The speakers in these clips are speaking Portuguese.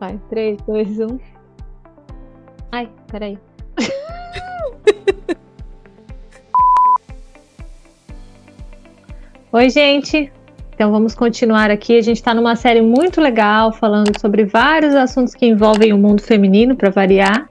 Vai, 3, 2, 1. Ai, peraí. Oi, gente. Então vamos continuar aqui. A gente está numa série muito legal, falando sobre vários assuntos que envolvem o mundo feminino, para variar.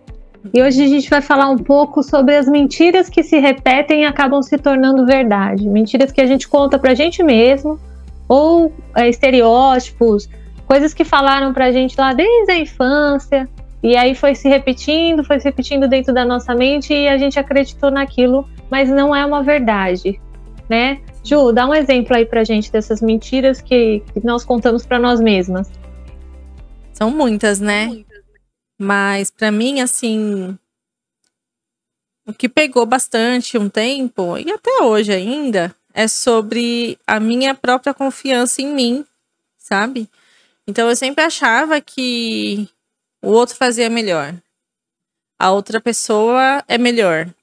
E hoje a gente vai falar um pouco sobre as mentiras que se repetem e acabam se tornando verdade. Mentiras que a gente conta pra gente mesmo, ou é, estereótipos, coisas que falaram pra gente lá desde a infância, e aí foi se repetindo, foi se repetindo dentro da nossa mente e a gente acreditou naquilo, mas não é uma verdade, né? Ju, dá um exemplo aí pra gente dessas mentiras que, que nós contamos para nós mesmas. São muitas, né? Mas para mim, assim, o que pegou bastante um tempo, e até hoje ainda, é sobre a minha própria confiança em mim, sabe? Então eu sempre achava que o outro fazia melhor. A outra pessoa é melhor.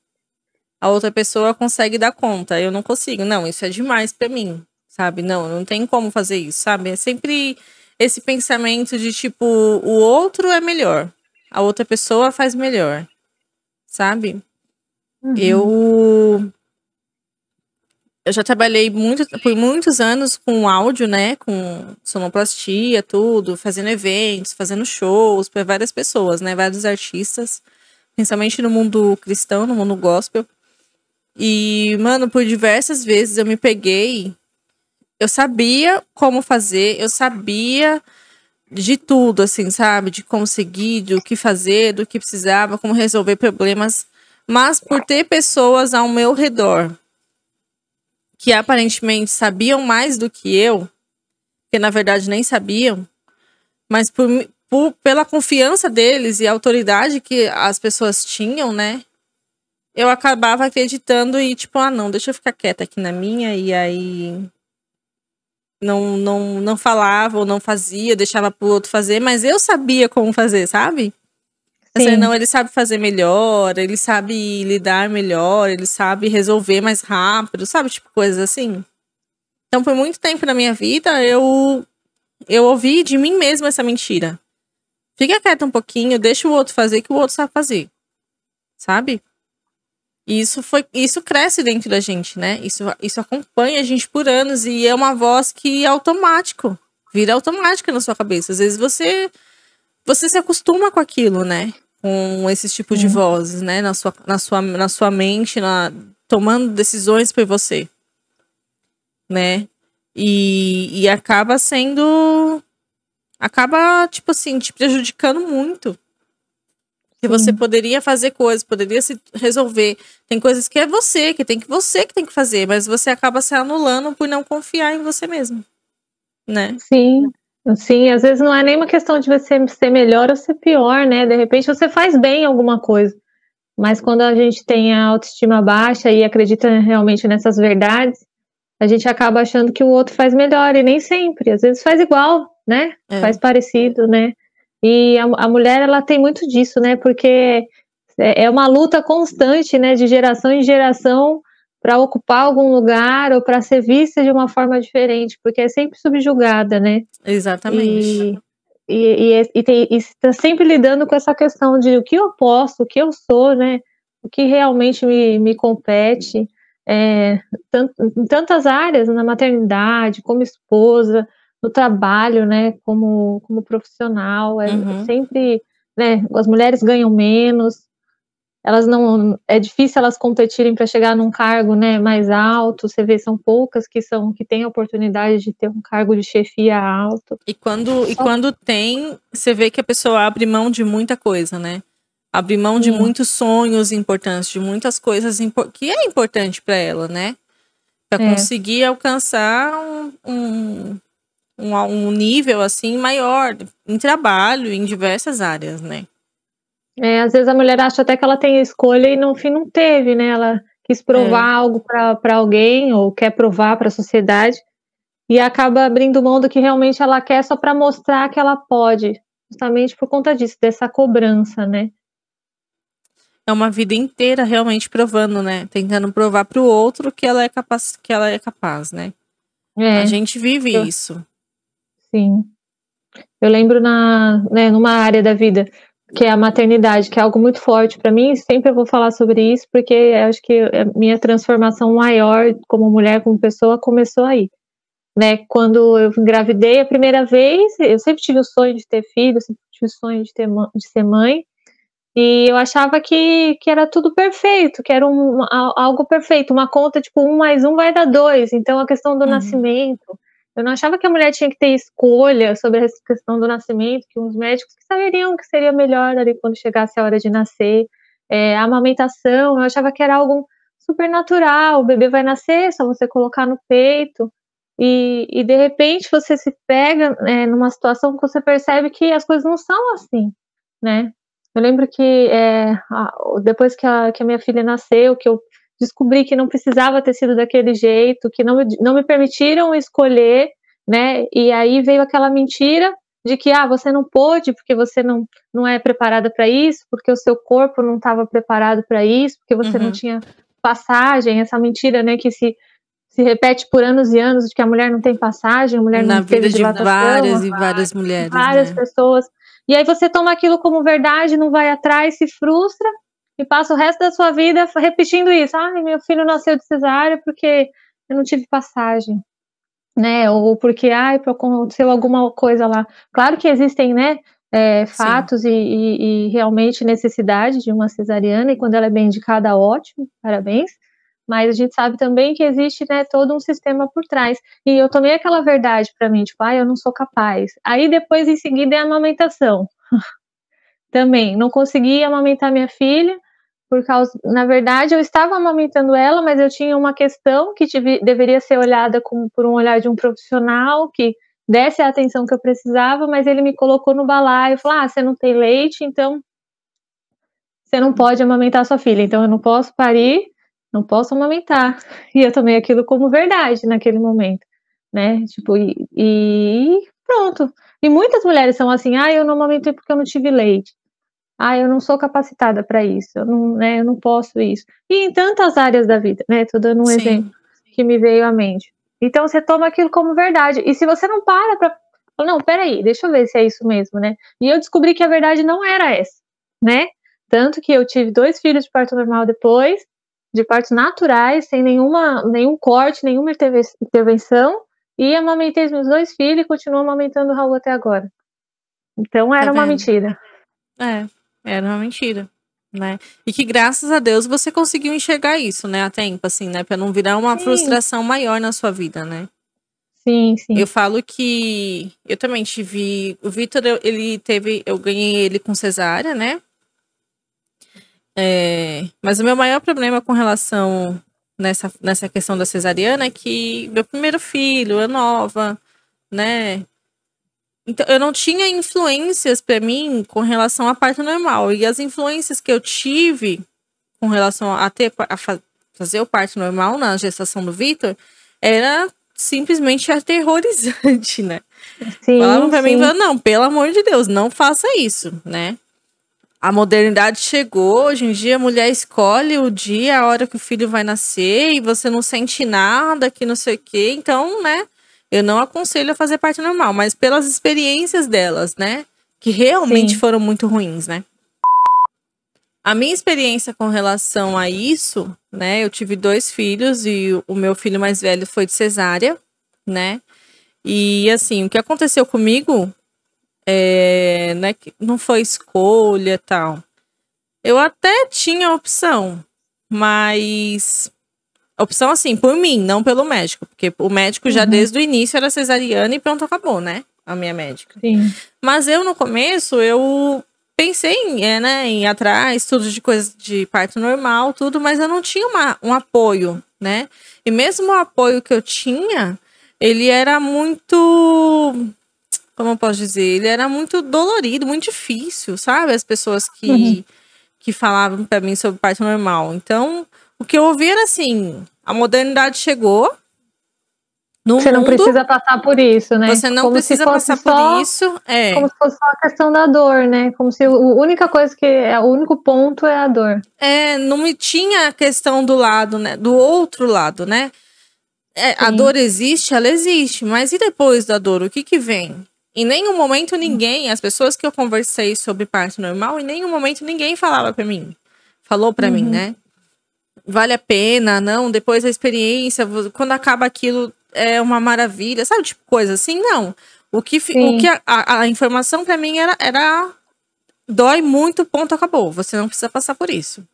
A outra pessoa consegue dar conta. Eu não consigo. Não, isso é demais para mim, sabe? Não, não tem como fazer isso, sabe? É sempre esse pensamento de tipo, o outro é melhor a outra pessoa faz melhor, sabe? Uhum. Eu eu já trabalhei muito, por muitos anos com áudio, né? Com sonoplastia, tudo, fazendo eventos, fazendo shows para várias pessoas, né? Vários artistas, principalmente no mundo cristão, no mundo gospel. E, mano, por diversas vezes eu me peguei. Eu sabia como fazer, eu sabia de tudo, assim, sabe? De conseguir, do que fazer, do que precisava, como resolver problemas. Mas por ter pessoas ao meu redor que aparentemente sabiam mais do que eu, que na verdade nem sabiam, mas por, por, pela confiança deles e a autoridade que as pessoas tinham, né? Eu acabava acreditando e tipo, ah, não, deixa eu ficar quieta aqui na minha e aí não, não, não falava ou não fazia, deixava pro outro fazer, mas eu sabia como fazer, sabe? Assim, não, ele sabe fazer melhor, ele sabe lidar melhor, ele sabe resolver mais rápido, sabe? Tipo, coisas assim. Então, por muito tempo na minha vida, eu, eu ouvi de mim mesma essa mentira. Fica quieto um pouquinho, deixa o outro fazer que o outro sabe fazer. Sabe? E isso foi, isso cresce dentro da gente, né? Isso, isso acompanha a gente por anos e é uma voz que é automático, vira automática na sua cabeça. Às vezes você você se acostuma com aquilo, né? Com esses tipos de vozes, né? Na sua, na sua, na sua mente, na, tomando decisões por você, né? E, e acaba sendo. Acaba, tipo assim, te prejudicando muito. Que você poderia fazer coisas, poderia se resolver. Tem coisas que é você, que tem que você que tem que fazer, mas você acaba se anulando por não confiar em você mesmo. Né? Sim. Sim, às vezes não é nem uma questão de você ser melhor ou ser pior, né? De repente você faz bem alguma coisa. Mas quando a gente tem a autoestima baixa e acredita realmente nessas verdades, a gente acaba achando que o outro faz melhor, e nem sempre. Às vezes faz igual, né? É. Faz parecido, né? E a, a mulher, ela tem muito disso, né? Porque é, é uma luta constante, né? De geração em geração para ocupar algum lugar ou para ser vista de uma forma diferente, porque é sempre subjugada, né? Exatamente. E, e, e, está sempre lidando com essa questão de o que eu posso, o que eu sou, né? O que realmente me, me compete. É, tant, em tantas áreas, na maternidade, como esposa, no trabalho, né, como, como profissional, é uhum. sempre, né, as mulheres ganham menos, elas não, é difícil elas competirem para chegar num cargo, né, mais alto, você vê, são poucas que são, que têm a oportunidade de ter um cargo de chefia alto. E quando, Só... e quando tem, você vê que a pessoa abre mão de muita coisa, né, abre mão de muitos sonhos importantes, de muitas coisas que é importante para ela, né, para é. conseguir alcançar um, um, um, um nível assim maior em trabalho, em diversas áreas, né? É, às vezes a mulher acha até que ela tem escolha e no fim não teve, né? Ela quis provar é. algo para alguém ou quer provar para a sociedade e acaba abrindo mão do que realmente ela quer só para mostrar que ela pode, justamente por conta disso, dessa cobrança, né? É uma vida inteira realmente provando, né? Tentando provar para o outro que ela é capaz, que ela é capaz, né? É. A gente vive Eu... isso. Sim. Eu lembro na, né, numa área da vida que é a maternidade, que é algo muito forte para mim, sempre eu vou falar sobre isso, porque acho que a minha transformação maior como mulher, como pessoa, começou aí. Né, quando eu engravidei a primeira vez, eu sempre tive o sonho de ter filho, sempre tive o sonho de, ter, de ser mãe, e eu achava que, que era tudo perfeito, que era um, algo perfeito, uma conta tipo um mais um vai dar dois. Então a questão do uhum. nascimento, eu não achava que a mulher tinha que ter escolha sobre essa questão do nascimento, que os médicos saberiam que seria melhor ali quando chegasse a hora de nascer. É, a amamentação, eu achava que era algo super natural, o bebê vai nascer, só você colocar no peito. E, e de repente você se pega é, numa situação que você percebe que as coisas não são assim, né? Eu lembro que é, depois que a, que a minha filha nasceu, que eu descobri que não precisava ter sido daquele jeito, que não, não me permitiram escolher, né? E aí veio aquela mentira de que ah, você não pôde porque você não, não é preparada para isso, porque o seu corpo não estava preparado para isso, porque você uhum. não tinha passagem, essa mentira, né, que se se repete por anos e anos de que a mulher não tem passagem, a mulher Na não tem vida de várias e várias mulheres, várias né? pessoas. E aí você toma aquilo como verdade, não vai atrás, se frustra e passa o resto da sua vida repetindo isso. Ai, meu filho nasceu de cesárea porque eu não tive passagem, né? Ou porque, ai, aconteceu alguma coisa lá. Claro que existem, né? É, fatos e, e, e, realmente necessidade de uma cesariana, e quando ela é bem indicada, ótimo, parabéns. Mas a gente sabe também que existe né, todo um sistema por trás. E eu tomei aquela verdade para mim, tipo, ah, eu não sou capaz. Aí depois, em seguida, é a amamentação. também, não consegui amamentar minha filha, por causa, na verdade, eu estava amamentando ela, mas eu tinha uma questão que tive, deveria ser olhada com, por um olhar de um profissional que desse a atenção que eu precisava, mas ele me colocou no balaio falou: ah, você não tem leite, então você não pode amamentar sua filha, então eu não posso parir não posso amamentar. E eu tomei aquilo como verdade naquele momento, né? Tipo, e, e pronto. E muitas mulheres são assim, ah, eu não amamentei porque eu não tive leite. Ah, eu não sou capacitada para isso, eu não, né, eu não posso isso. E em tantas áreas da vida, né? Tô dando um Sim. exemplo que me veio à mente. Então você toma aquilo como verdade. E se você não para para não, peraí, deixa eu ver se é isso mesmo, né? E eu descobri que a verdade não era essa, né? Tanto que eu tive dois filhos de parto normal depois, de partos naturais, sem nenhuma, nenhum corte, nenhuma intervenção, e amamentei os meus dois filhos e continuo amamentando o Raul até agora. Então era tá uma mentira. É, era uma mentira. Né? E que graças a Deus você conseguiu enxergar isso, né, a tempo, assim, né, para não virar uma sim. frustração maior na sua vida, né? Sim, sim. Eu falo que eu também tive, o Vitor, ele teve, eu ganhei ele com cesárea, né? É, mas o meu maior problema com relação nessa, nessa questão da cesariana é que meu primeiro filho, eu nova, né? Então, eu não tinha influências para mim com relação à parte normal. E as influências que eu tive com relação a ter a fazer o parto normal na gestação do Vitor era simplesmente aterrorizante, né? Sim, Falavam pra sim. mim, não, pelo amor de Deus, não faça isso, né? a modernidade chegou, hoje em dia a mulher escolhe o dia, a hora que o filho vai nascer e você não sente nada, que não sei o quê. Então, né, eu não aconselho a fazer parte normal, mas pelas experiências delas, né, que realmente Sim. foram muito ruins, né. A minha experiência com relação a isso, né, eu tive dois filhos e o meu filho mais velho foi de cesárea, né, e assim, o que aconteceu comigo é, né, não foi escolha tal. Eu até tinha opção, mas opção assim, por mim, não pelo médico, porque o médico uhum. já desde o início era cesariana e pronto, acabou, né? A minha médica. Sim. Mas eu no começo, eu pensei em, é, né, em ir atrás, tudo de coisa de parto normal, tudo, mas eu não tinha uma, um apoio, né? E mesmo o apoio que eu tinha, ele era muito como eu posso dizer, ele era muito dolorido, muito difícil, sabe? As pessoas que, uhum. que falavam para mim sobre parto normal. Então, o que eu ouvi era assim: a modernidade chegou. No você mundo, não precisa passar por isso, né? Você não como precisa passar só, por isso. É. Como se fosse só a questão da dor, né? Como se a única coisa que. É, o único ponto é a dor. É, não me tinha a questão do lado, né? Do outro lado, né? É, a dor existe, ela existe, mas e depois da dor, o que que vem? Em nenhum momento ninguém, as pessoas que eu conversei sobre parto normal, em nenhum momento ninguém falava para mim. Falou para uhum. mim, né? Vale a pena, não, depois a experiência, quando acaba aquilo é uma maravilha, sabe, tipo coisa assim, não. O que, o que a, a, a informação para mim era, era dói muito, ponto, acabou. Você não precisa passar por isso.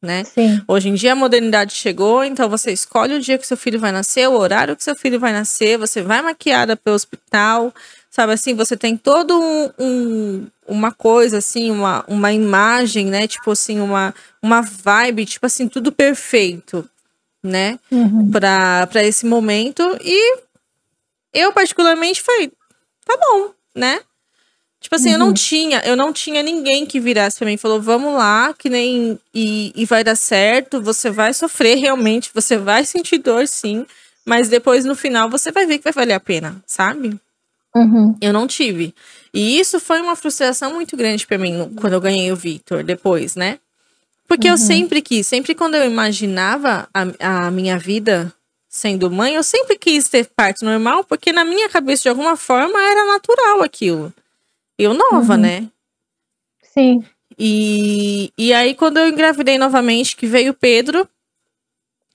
Né? Sim. Hoje em dia a modernidade chegou, então você escolhe o dia que seu filho vai nascer, o horário que seu filho vai nascer, você vai maquiada pelo hospital, sabe assim, você tem todo um, um, uma coisa assim, uma, uma imagem, né? Tipo assim, uma, uma vibe, tipo assim, tudo perfeito, né? Uhum. Para esse momento. E eu, particularmente, falei, tá bom, né? Tipo assim, uhum. eu não uhum. tinha, eu não tinha ninguém que virasse pra mim e falou, vamos lá, que nem. E, e vai dar certo, você vai sofrer realmente, você vai sentir dor sim, mas depois no final você vai ver que vai valer a pena, sabe? Uhum. Eu não tive. E isso foi uma frustração muito grande para mim quando eu ganhei o Victor depois, né? Porque uhum. eu sempre quis, sempre quando eu imaginava a, a minha vida sendo mãe, eu sempre quis ter parto normal, porque na minha cabeça, de alguma forma, era natural aquilo. Eu nova, uhum. né? Sim. E, e aí, quando eu engravidei novamente, que veio o Pedro,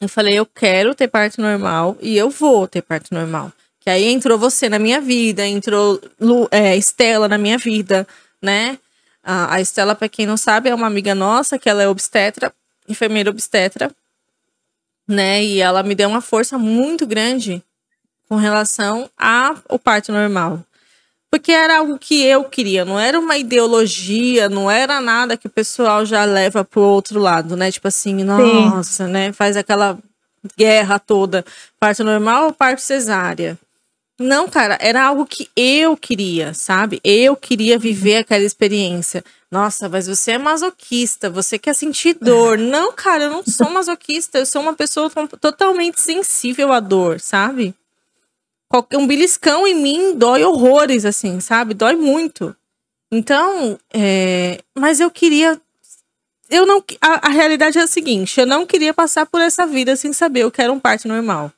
eu falei, eu quero ter parto normal e eu vou ter parto normal. Que aí entrou você na minha vida, entrou Lu, é, Estela na minha vida, né? A, a Estela, para quem não sabe, é uma amiga nossa, que ela é obstetra, enfermeira obstetra, né? E ela me deu uma força muito grande com relação ao parto normal. Porque era algo que eu queria, não era uma ideologia, não era nada que o pessoal já leva pro outro lado, né? Tipo assim, nossa, Sim. né? Faz aquela guerra toda. Parto normal ou parto cesárea? Não, cara, era algo que eu queria, sabe? Eu queria viver aquela experiência. Nossa, mas você é masoquista, você quer sentir dor. Não, cara, eu não sou masoquista, eu sou uma pessoa totalmente sensível à dor, sabe? um beliscão em mim dói horrores, assim, sabe? Dói muito. Então, é, mas eu queria. Eu não. A, a, realidade é a seguinte: eu não queria passar por essa vida sem saber o que era um parto normal.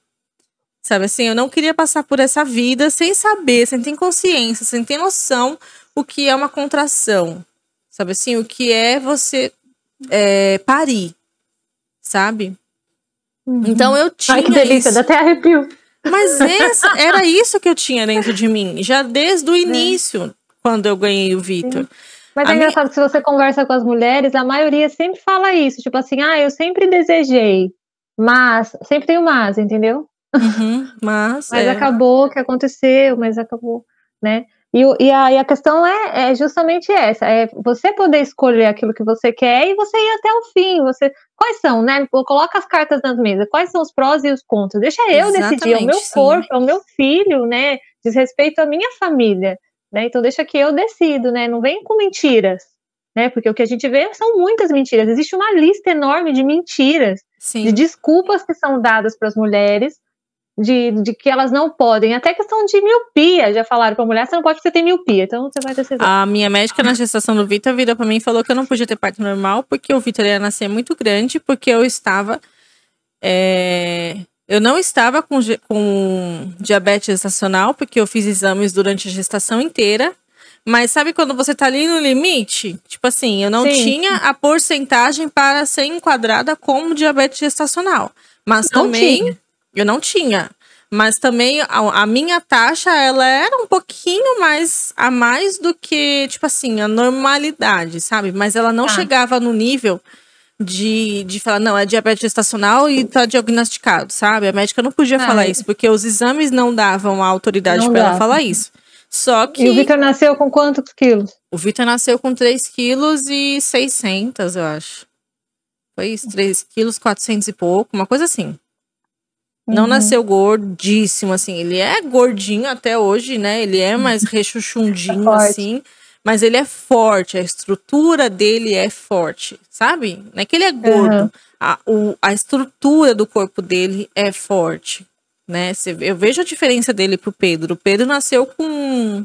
Sabe assim? Eu não queria passar por essa vida sem saber, sem ter consciência, sem ter noção o que é uma contração. Sabe assim? O que é você é, parir. Sabe? Uhum. Então eu tinha. Ai, que delícia, isso. dá até arrepio. Mas essa, era isso que eu tinha dentro de mim, já desde o é. início, é. quando eu ganhei o Vitor. Mas é engraçado minha... que se você conversa com as mulheres, a maioria sempre fala isso, tipo assim, ah, eu sempre desejei, mas, sempre tem o mas, entendeu? Uhum, mas. mas é. acabou que aconteceu, mas acabou, né? E, e, a, e a questão é, é, justamente essa: é você poder escolher aquilo que você quer e você ir até o fim. Você, quais são, né? Coloca as cartas nas mesas, quais são os prós e os contras. Deixa eu Exatamente, decidir, é o meu sim. corpo, é o meu filho, né? Diz respeito à minha família. Né? Então deixa que eu decido, né? Não vem com mentiras. Né? Porque o que a gente vê são muitas mentiras. Existe uma lista enorme de mentiras, sim. de desculpas que são dadas para as mulheres de, de que elas não podem. Até questão de miopia. Já falaram pra mulher, você não pode porque você tem miopia. Então você vai ter A minha médica na gestação do Vitor virou pra mim e falou que eu não podia ter parto normal porque o Vitor ia nascer muito grande, porque eu estava. É, eu não estava com, com diabetes gestacional, porque eu fiz exames durante a gestação inteira. Mas sabe quando você tá ali no limite? Tipo assim, eu não Sim. tinha a porcentagem para ser enquadrada como diabetes gestacional. Mas não também. Tinha eu não tinha. Mas também a, a, minha taxa, ela era um pouquinho mais a mais do que, tipo assim, a normalidade, sabe? Mas ela não ah. chegava no nível de, de falar, não, é diabetes gestacional e tá diagnosticado, sabe? A médica não podia ah, falar é. isso, porque os exames não davam a autoridade para ela falar isso. Só que. E o Vitor nasceu com quantos quilos? O Vitor nasceu com 3 quilos e 600, eu acho. Foi isso, 3 quilos, 400 e pouco, uma coisa assim. Não uhum. nasceu gordíssimo, assim. Ele é gordinho até hoje, né? Ele é mais rechuchundinho, é assim. Mas ele é forte, a estrutura dele é forte, sabe? Não é que ele é gordo. Uhum. A, o, a estrutura do corpo dele é forte, né? Cê, eu vejo a diferença dele pro Pedro. O Pedro nasceu com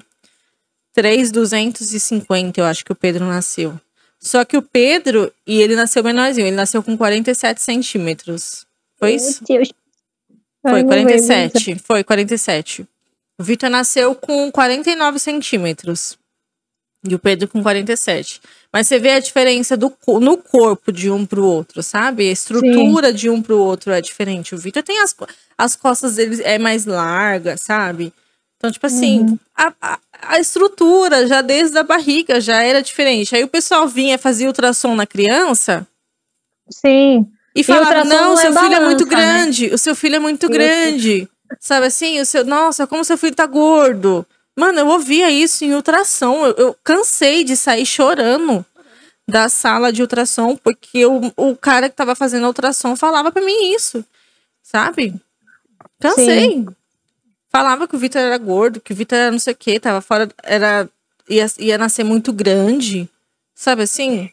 3,250, eu acho que o Pedro nasceu. Só que o Pedro, e ele nasceu menorzinho, ele nasceu com 47 centímetros. Foi isso? Meu Deus. Foi 47. Foi 47. O Vitor nasceu com 49 centímetros. E o Pedro com 47. Mas você vê a diferença do, no corpo de um pro outro, sabe? A estrutura Sim. de um pro outro é diferente. O Vitor tem as, as costas dele é mais larga, sabe? Então, tipo assim, uhum. a, a, a, estrutura já desde a barriga já era diferente. Aí o pessoal vinha fazer ultrassom na criança. Sim. E falava, não, seu é filho balança, é muito né? grande, né? o seu filho é muito grande. Sabe assim, o seu, nossa, como seu filho tá gordo. Mano, eu ouvia isso em ultrassom. Eu, eu cansei de sair chorando da sala de ultrassom, porque o, o cara que tava fazendo a ultrassom falava para mim isso. Sabe? Cansei. Sim. Falava que o Vitor era gordo, que o Vitor era não sei o que, tava fora, era ia, ia nascer muito grande. Sabe assim?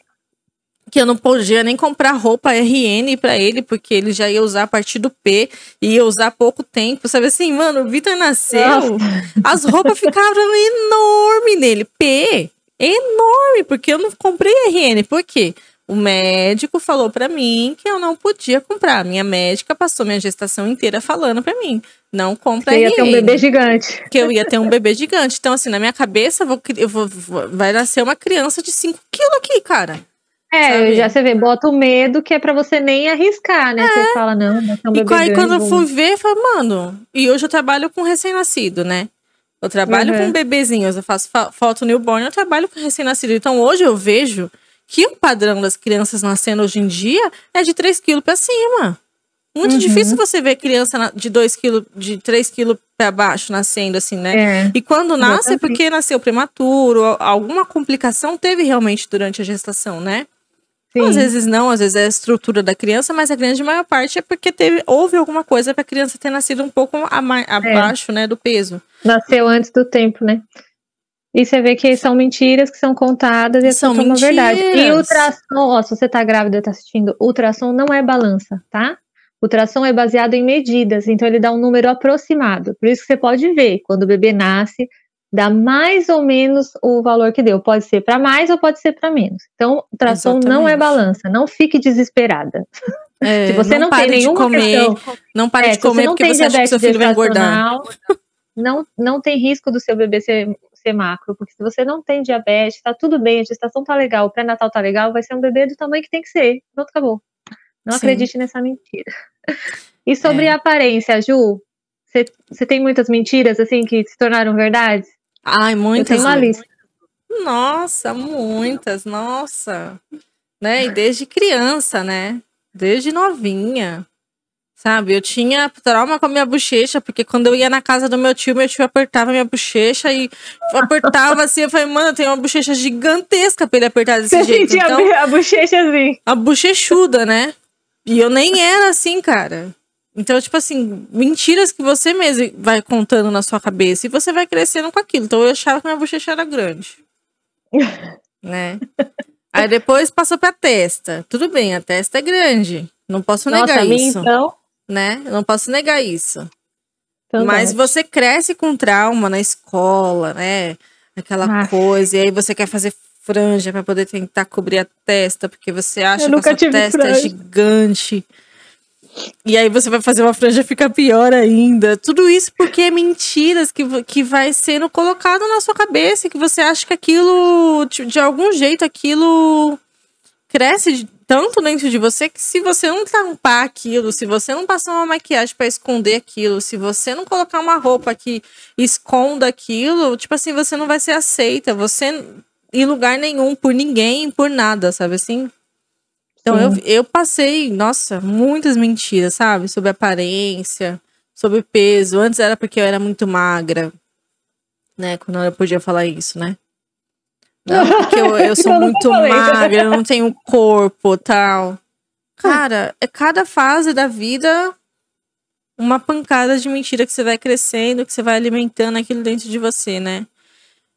Que eu não podia nem comprar roupa RN para ele, porque ele já ia usar a partir do P e ia usar pouco tempo. Sabe assim, mano, o Vitor nasceu, as roupas ficavam enorme nele. P, enorme, porque eu não comprei RN. Por quê? O médico falou para mim que eu não podia comprar. Minha médica passou minha gestação inteira falando para mim: não compra Você ia ter um bebê gigante. Que eu ia ter um bebê gigante. Então, assim, na minha cabeça, eu vou, eu vou, vai nascer uma criança de 5 quilos aqui, cara. É, sabe? já você vê, bota o medo que é pra você nem arriscar, né? É. Você fala, não, vai ser um E aí, quando eu fui ver, eu falei, mano, e hoje eu trabalho com recém-nascido, né? Eu trabalho uhum. com bebezinhos, eu faço foto newborn, eu trabalho com recém-nascido. Então hoje eu vejo que o padrão das crianças nascendo hoje em dia é de 3 quilos pra cima. Muito uhum. difícil você ver criança de 2 quilos, de 3 quilos para baixo nascendo, assim, né? É. E quando nasce é porque nasceu prematuro, alguma complicação teve realmente durante a gestação, né? Sim. Às vezes não, às vezes é a estrutura da criança, mas a grande maior parte é porque teve, houve alguma coisa para a criança ter nascido um pouco abaixo, é. né, do peso. Nasceu antes do tempo, né? E você vê que são mentiras que são contadas e são uma verdade. E ultrassom, ó, se você tá grávida e tá assistindo, ultrassom não é balança, tá? Ultrassom é baseado em medidas, então ele dá um número aproximado. Por isso que você pode ver, quando o bebê nasce, dá mais ou menos o valor que deu. Pode ser para mais ou pode ser para menos. Então, tração Exatamente. não é balança. Não fique desesperada. É, Se você não, não tem nenhuma comer, questão, não pare é, de comer porque você acha que seu filho vai engordar. Não, não tem risco do seu bebê ser, ser macro, porque se você não tem diabetes, tá tudo bem, a gestação tá legal, o pré-natal tá legal, vai ser um bebê do tamanho que tem que ser. Pronto, acabou. Não Sim. acredite nessa mentira. E sobre é. a aparência, Ju, você tem muitas mentiras assim que se tornaram verdades? Ai, muitas. Eu tenho uma lista. Nossa, muitas, nossa. Né? E desde criança, né? Desde novinha. Sabe, eu tinha trauma com a minha bochecha, porque quando eu ia na casa do meu tio, meu tio apertava minha bochecha e apertava assim. Eu falei, mano, tenho uma bochecha gigantesca pra ele apertar desse Você jeito. Sentia então, a bochecha assim. A bochechuda, né? E eu nem era assim, cara. Então, tipo assim, mentiras que você mesmo vai contando na sua cabeça e você vai crescendo com aquilo. Então, eu achava que minha bochecha era grande. né? Aí depois passou pra testa. Tudo bem, a testa é grande. Não posso Nossa, negar isso. Então... Né? Não posso negar isso. Então Mas você cresce com trauma na escola, né? Aquela ah. coisa. E aí você quer fazer franja para poder tentar cobrir a testa, porque você acha que a sua testa é franja. é gigante. E aí você vai fazer uma franja ficar pior ainda. Tudo isso porque é mentiras que, que vai sendo colocado na sua cabeça, que você acha que aquilo, de algum jeito, aquilo cresce tanto dentro de você que se você não tampar aquilo, se você não passar uma maquiagem para esconder aquilo, se você não colocar uma roupa que esconda aquilo, tipo assim, você não vai ser aceita, você em lugar nenhum, por ninguém, por nada, sabe assim? Então eu, eu passei, nossa, muitas mentiras, sabe? Sobre aparência, sobre peso. Antes era porque eu era muito magra, né? Quando eu podia falar isso, né? Não, porque eu, eu sou muito magra, eu não tenho corpo tal. Cara, é cada fase da vida uma pancada de mentira que você vai crescendo, que você vai alimentando aquilo dentro de você, né?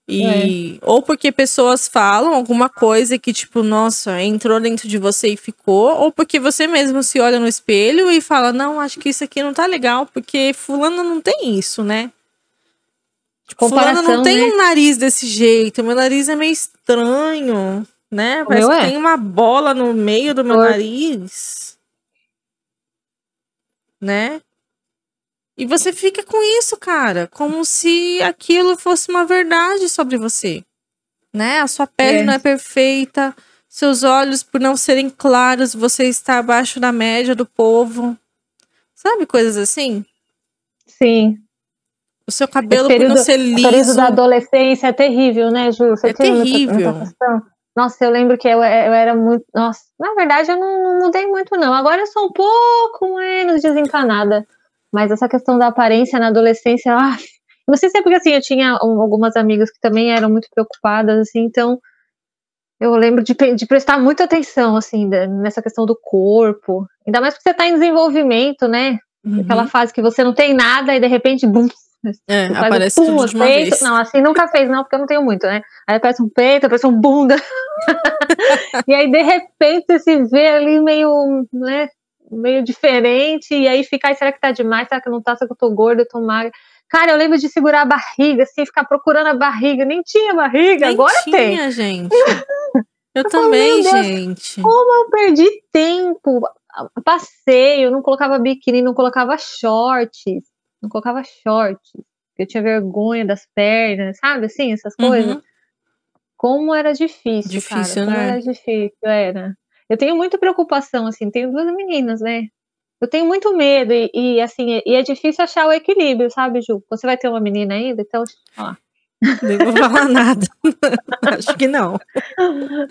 E é. ou porque pessoas falam alguma coisa que tipo, nossa, entrou dentro de você e ficou, ou porque você mesmo se olha no espelho e fala: "Não, acho que isso aqui não tá legal, porque fulano não tem isso, né?" Tipo, fulano não tem né? um nariz desse jeito, meu nariz é meio estranho, né? Parece que é. tem uma bola no meio do meu nariz. Né? E você fica com isso, cara, como se aquilo fosse uma verdade sobre você. Né? A sua pele é. não é perfeita, seus olhos, por não serem claros, você está abaixo da média do povo. Sabe coisas assim? Sim. O seu cabelo período, por não ser liso. O período da adolescência é terrível, né, Ju? Você é terrível. Nossa, eu lembro que eu, eu, era muito. Nossa, na verdade eu não, não, mudei muito, não. Agora eu sou um pouco menos desencanada. Mas essa questão da aparência na adolescência, ah, não sei se é porque assim, eu tinha algumas amigas que também eram muito preocupadas, assim, então eu lembro de, de prestar muita atenção, assim, nessa questão do corpo. Ainda mais porque você está em desenvolvimento, né? Uhum. Aquela fase que você não tem nada e de repente, bum, é, aparece um, tudo de uma peito. vez. Não, assim nunca fez, não, porque eu não tenho muito, né? Aí aparece um peito, aparece um bunda. e aí, de repente, você se vê ali meio, né? Meio diferente. E aí fica, será que tá demais? Será que não tá? Será que eu tô gorda, eu tô magra? Cara, eu lembro de segurar a barriga, assim, ficar procurando a barriga. Nem tinha barriga, Nem agora tinha, tem. gente. Eu, eu também, gente. Como eu perdi tempo. Passeio, não colocava biquíni, não colocava shorts não colocava shorts, eu tinha vergonha das pernas, sabe assim, essas coisas. Uhum. Como era difícil, difícil cara, né? como era difícil, era. Eu tenho muita preocupação, assim, tenho duas meninas, né? Eu tenho muito medo e, e assim, e é difícil achar o equilíbrio, sabe, Ju? Você vai ter uma menina ainda, então, ó. Nem vou falar nada. Acho que não.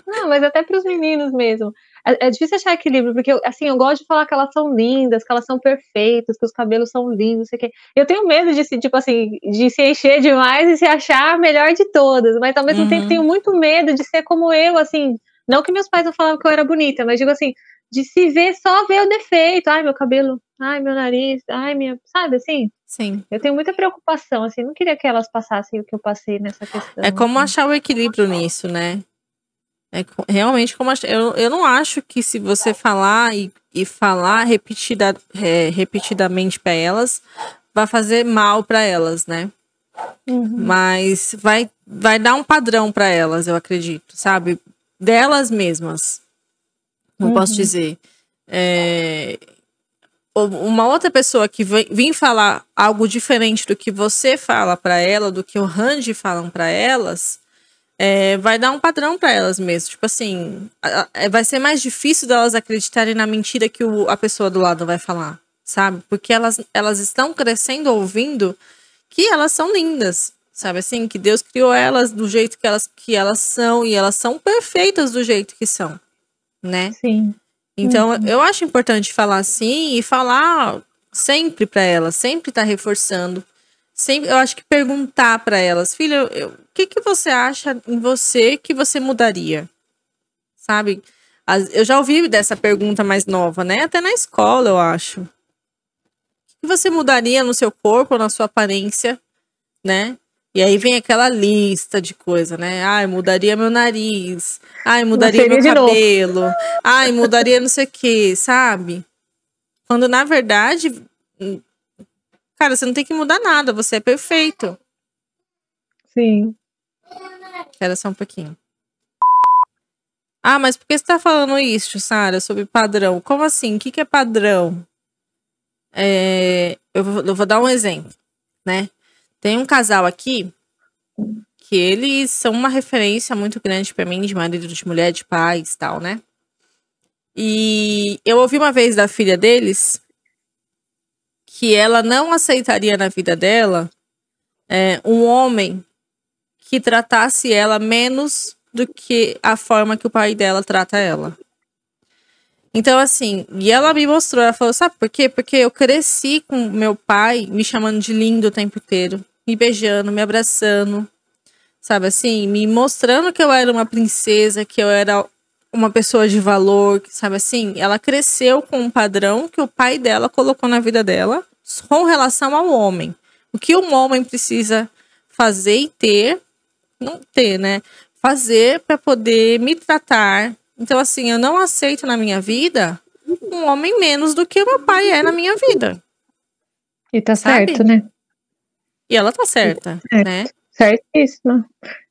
Não, mas até para os meninos mesmo. É, é, difícil achar equilíbrio, porque assim, eu gosto de falar que elas são lindas, que elas são perfeitas, que os cabelos são lindos, sei que. Eu tenho medo de se, tipo assim, de se encher demais e se achar a melhor de todas, mas ao mesmo uhum. tempo tenho muito medo de ser como eu, assim. Não que meus pais não falavam que eu era bonita, mas digo assim, de se ver só ver o defeito. Ai, meu cabelo, ai, meu nariz, ai, minha. Sabe assim? Sim. Eu tenho muita preocupação, assim, não queria que elas passassem o que eu passei nessa questão. É como assim. achar o equilíbrio nisso, né? É realmente como eu, eu não acho que se você falar e, e falar repetida, é, repetidamente para elas, vai fazer mal para elas, né? Uhum. Mas vai, vai dar um padrão para elas, eu acredito, sabe? Delas mesmas. Não uhum. posso dizer. É, uma outra pessoa que vem, falar algo diferente do que você fala para ela, do que o Randy falam para elas, é, vai dar um padrão para elas mesmo. Tipo assim, a, a, vai ser mais difícil delas acreditarem na mentira que o, a pessoa do lado vai falar, sabe? Porque elas, elas estão crescendo ouvindo que elas são lindas, sabe? Assim, que Deus criou elas do jeito que elas, que elas são e elas são perfeitas do jeito que são, né? Sim. Então, uhum. eu acho importante falar assim e falar sempre para elas, sempre estar tá reforçando sempre, eu acho que perguntar para elas, filha, o que, que você acha em você que você mudaria? Sabe? Eu já ouvi dessa pergunta mais nova, né? Até na escola, eu acho. O que você mudaria no seu corpo, na sua aparência, né? E aí vem aquela lista de coisa, né? Ai, mudaria meu nariz. Ai, mudaria meu cabelo. Ai, mudaria não sei o que, sabe? Quando na verdade Cara, você não tem que mudar nada, você é perfeito. Sim. Espera só um pouquinho. Ah, mas por que você tá falando isso, Sara, sobre padrão? Como assim? O que, que é padrão? É, eu, vou, eu vou dar um exemplo, né? Tem um casal aqui que eles são uma referência muito grande para mim de marido, de mulher, de pais tal, né? E eu ouvi uma vez da filha deles que ela não aceitaria na vida dela é, um homem que tratasse ela menos do que a forma que o pai dela trata ela. Então, assim, e ela me mostrou, ela falou, sabe por quê? Porque eu cresci com meu pai me chamando de lindo o tempo inteiro, me beijando, me abraçando, sabe assim, me mostrando que eu era uma princesa, que eu era uma pessoa de valor, sabe assim? Ela cresceu com um padrão que o pai dela colocou na vida dela com relação ao homem. O que um homem precisa fazer e ter, não ter, né? Fazer para poder me tratar. Então, assim, eu não aceito na minha vida um homem menos do que o meu pai é na minha vida. E tá sabe? certo, né? E ela tá certa, certo. né? Certíssimo.